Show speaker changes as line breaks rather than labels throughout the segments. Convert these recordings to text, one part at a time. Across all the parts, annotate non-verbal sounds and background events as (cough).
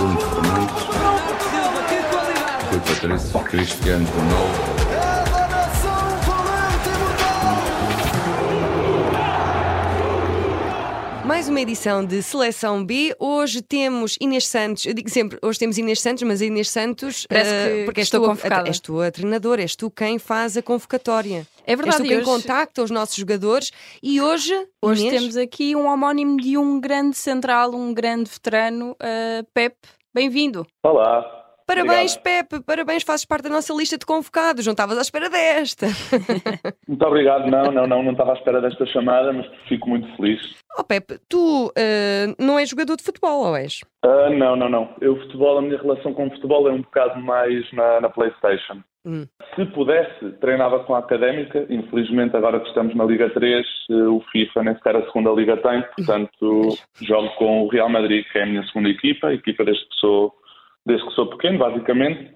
Bruno Fernandes, Rui Patrício, Cristiano Ronaldo.
Mais uma edição de Seleção B. Hoje temos Inês Santos. Eu digo sempre, hoje temos Inês Santos, mas a Inês Santos.
Parece que-
porque
que
és
estou
tu, a-
convocada.
És tu a treinadora, és tu quem faz a convocatória.
É
És
verdade,
tu
e
quem
hoje,
contacta os nossos jogadores. E hoje,
hoje
Inês,
temos aqui um homónimo de um grande central, um grande veterano, uh, Pep. Bem-vindo.
Olá.
Parabéns,
Obrigado.
Pepe, parabéns, fazes parte da nossa lista de convocados. Não estavas à espera desta.
Muito obrigado. Não, não, não, não estava à espera desta chamada, mas fico muito feliz.
Oh, Pepe, tu eh, não és jogador de futebol, ou és?
Ah, não, não, não. Eu, futebol, a minha relação com o futebol é um bocado mais na, na PlayStation.
Hum.
Se pudesse, treinava com a académica. Infelizmente, agora que estamos na Liga 3, eh, o FIFA nem sequer a segunda Liga tem. Portanto, (laughs) jogo com o Real Madrid, que é a minha segunda equipa, a equipa desde que sou, desde que sou pequeno, basicamente.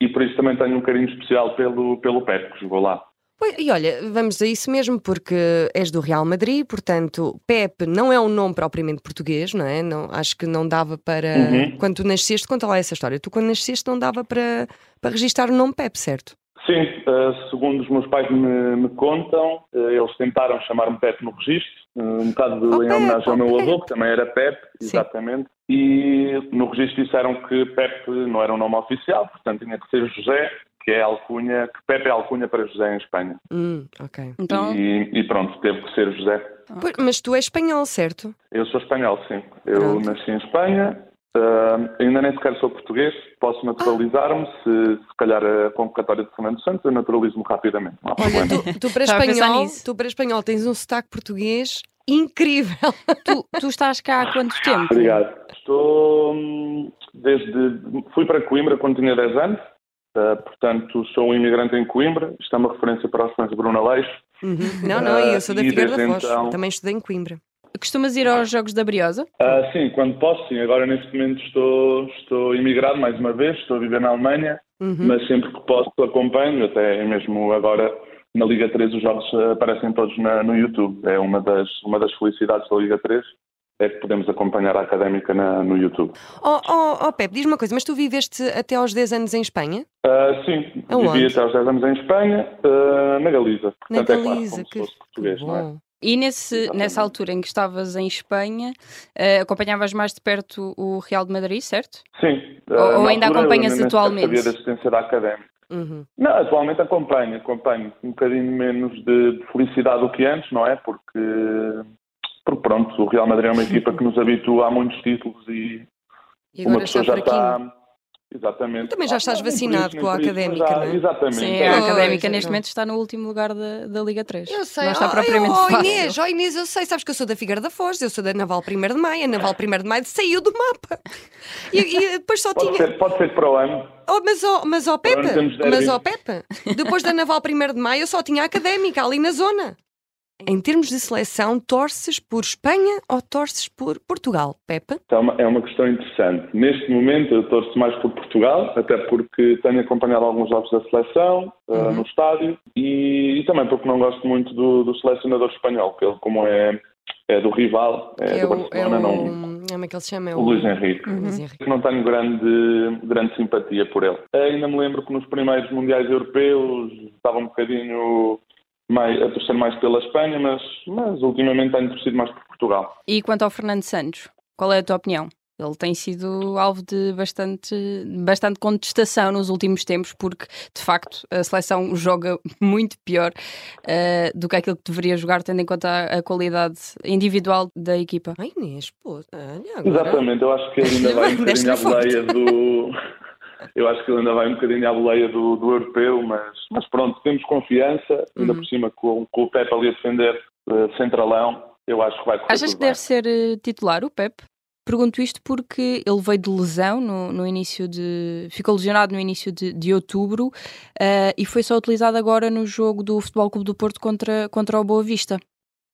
E por isso também tenho um carinho especial pelo, pelo Pep, que jogou lá.
Pois, e olha, vamos a isso mesmo, porque és do Real Madrid, portanto, Pepe não é um nome propriamente português, não é? Não, acho que não dava para.
Uhum.
Quando tu nasceste, conta lá essa história. Tu, quando nasceste, não dava para, para registrar o nome Pepe, certo?
Sim, eh, segundo os meus pais me, me contam, eh, eles tentaram chamar-me Pepe no registro, eh, um bocado
Oh,
em
Pepe,
homenagem ao
oh,
meu avô, que também era Pepe,
Sim.
exatamente. E no registro disseram que Pepe não era um nome oficial, portanto tinha que ser José, que é alcunha, que Pepe é alcunha para José em Espanha.
Hum, ok.
Então,
E, e pronto, teve que ser José.
Pois, mas tu és espanhol, certo?
Eu sou espanhol, sim. Eu
Pronto.
nasci em Espanha, eh, ainda nem sequer sou português, posso naturalizar-me, se, se calhar a convocatória de Fernando Santos, eu naturalizo-me rapidamente. Não há
Olha,
problema.
tu, tu para espanhol, tu para espanhol tens um sotaque português incrível.
tu, tu estás cá há quanto tempo?
Obrigado. Estou hum, desde. Fui para Coimbra quando tinha 10 anos, eh, portanto sou um imigrante em Coimbra. Isto é uma referência para os fãs de Bruno Aleixo.
Uhum. Não, não, e eu sou da
Ah, e
Figueira da Foz.
então-
Também estudei em Coimbra.
Costumas ir aos Jogos da Briosa?
Ah, sim, quando posso, sim. Agora neste momento estou, estou imigrado mais uma vez, estou a viver na Alemanha,
Uhum.
mas sempre que posso acompanho, até mesmo agora na Liga 3 os jogos aparecem todos na- no YouTube. É uma das, uma das felicidades da Liga 3, é que podemos acompanhar a académica na- no YouTube.
Oh, oh, oh, Pepe, diz-me uma coisa, mas tu viveste até aos 10 anos em Espanha?
Ah, sim,
Aonde?
vivi até aos 10 anos em Espanha, ah, na Galiza.
Na
Portanto, é claro,
Galiza,
como se
que,
fosse
que
português, não é?
E nesse, nessa altura em que estavas em Espanha, eh, acompanhavas mais de perto o Real de Madrid, certo?
Sim.
Ou-
ah,
ou
na
ainda
eu
acompanhas atualmente?
sabia da existência da académica.
Uhum.
Não, atualmente acompanho, acompanho. Um bocadinho menos de, de felicidade do que antes, não é? Porque, porque pronto, o Real Madrid é uma equipa que nos habitua a muitos títulos e
E
uma pessoa já está. Exatamente.
Também já
Ah,
estás
por
vacinado com a Académica,
já-
não é?
Exatamente.
Sim,
é.
a Académica
então.
neste momento está no último lugar da, da Liga 3.
Eu sei,
Não está
oh,
propriamente
oh,
fácil.
Inês, oh Inês, eu sei, sabes que eu sou da Figueira da Foz, eu sou da Naval 1 de Maio, a Naval 1 de Maio saiu do mapa. E, e depois só
Pode,
tinha.
ser, pode ser para o ano.
Oh, mas ó, mas ó Pepe, mas ó Pepe, depois da Naval 1 de Maio eu só tinha a Académica ali na zona. Em termos de seleção, torces por Espanha ou torces por Portugal, Pepe?
Então, é uma- é uma questão interessante. Neste momento eu torço mais por Portugal, até porque tenho acompanhado alguns jogos da seleção uh,
Uhum.
no estádio e, e também porque não gosto muito do, do selecionador espanhol, que ele como é, é do rival, é,
é
do.
É
Barcelona,
o.
não,
Como é que ele se chama? É
o Luís Henrique.
Luís Henrique.
Não tenho grande, grande simpatia por ele. Ainda me lembro que nos primeiros mundiais europeus estava um bocadinho mais, a torcer mais pela Espanha, mas, mas ultimamente tenho torcido mais por Portugal.
E quanto ao Fernando Santos, qual é a tua opinião? Ele tem sido alvo de bastante, bastante contestação nos últimos tempos, porque de facto a seleção joga (laughs) muito pior eh, do que aquilo que deveria jogar, tendo em conta a, a qualidade individual da equipa.
Ai Inês, pô, olha agora.
Exatamente, eu acho que ele (laughs) ainda vai um bocadinho à boleia do. (laughs) Eu acho que ele ainda vai um bocadinho à boleia do, do europeu, mas, mas pronto, temos confiança, ainda
Uhum.
por cima com, com o Pepe ali a defender eh, centralão, eu acho que vai correr
Achas que deve ser eh, titular o Pep? Pergunto isto porque ele veio de lesão no, no início de. ficou lesionado no início de, de outubro eh, e foi só utilizado agora no jogo do Futebol Clube do Porto contra, contra o Boa Vista.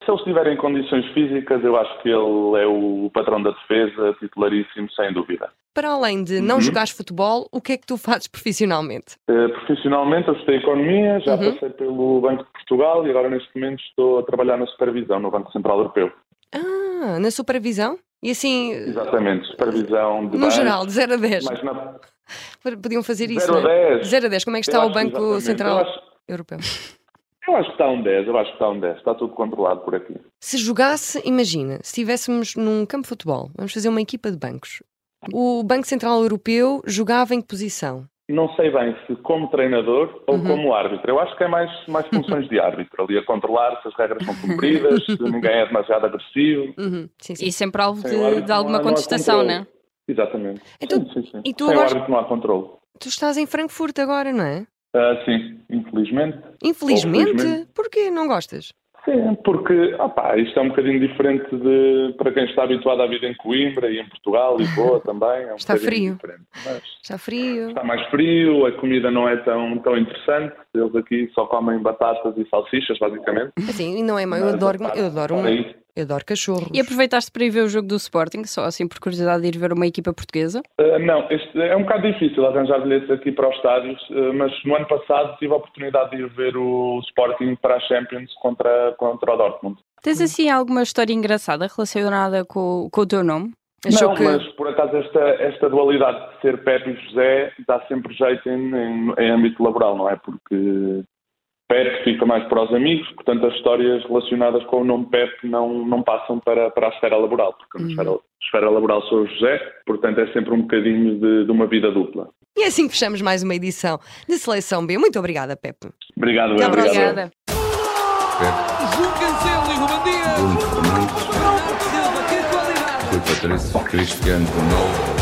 Se ele estiver em condições físicas, eu acho que ele é o patrão da defesa, titularíssimo, sem dúvida.
Para além de não
Uhum.
jogares futebol, o que é que tu fazes profissionalmente?
Eh, profissionalmente, eu estudei Economia, já
Uhum.
passei pelo Banco de Portugal e agora neste momento estou a trabalhar na supervisão no Banco Central Europeu.
Ah, na supervisão? E assim,
Exatamente, supervisão de
no
bancos,
geral, de 0 a 10.
mas na
Podiam fazer isso,
0 a
não é?
10.
0 a 10, como é que está
Eu
o Banco. Central
acho,
Europeu?
Eu acho que está um 10, eu acho que está um 10, está tudo controlado por aqui.
Se jogasse, imagina, se estivéssemos num campo de futebol, vamos fazer uma equipa de bancos. O Banco Central Europeu jogava em que posição?
Não sei bem se como treinador ou
Uhum.
como árbitro. Eu acho que é mais, mais (laughs) funções de árbitro, ali a controlar se as regras são cumpridas, se ninguém é demasiado agressivo.
Uhum, sim, sim.
E sempre alvo de,
árbitro
de alguma
não há- não
contestação,
controle.
né?
Exatamente.
Então,
sim, sim, sim.
e tu
Sem
agora-
o árbitro não há controle.
Tu estás em Frankfurt agora, não é?
Ah, sim, infelizmente.
Infelizmente,
Infelizmente.
porquê não gostas?
Sim, porque opá, isto é um bocadinho diferente de para quem está habituado à vida em Coimbra e em Portugal, Lisboa (laughs) também. É um
Está frio.
Mas
Está frio?
está mais frio, a comida não é tão, tão interessante. Eles aqui só comem batatas e salsichas, basicamente.
E não é mau, eu
Mas,
adoro, eu adoro, um, eu adoro cachorros.
E aproveitaste para ir ver o jogo do Sporting, só assim por curiosidade de ir ver uma equipa portuguesa?
Uh, não, é um bocado difícil arranjar bilhetes aqui para os estádios, uh, mas no ano passado tive a oportunidade de ir ver o Sporting para a Champions contra, contra o Dortmund.
Tens assim alguma história engraçada relacionada com, com o teu nome?
Achou
não,
que.
mas por acaso esta, esta dualidade de ser Pepe e José dá sempre jeito em, em, em âmbito laboral, não é? Porque Pepe fica mais para os amigos, portanto as histórias relacionadas com o nome Pepe não, não passam para, para a esfera laboral, porque na esfera, esfera laboral sou o José, portanto é sempre um bocadinho de, de uma vida dupla.
E é assim que fechamos mais uma edição de Seleção B. Muito obrigada, Pepe.
Obrigado, obrigado.
Obrigada.
João Cancelo e.
Bruno Fernandes. Rui Patrício, Cristiano Ronaldo,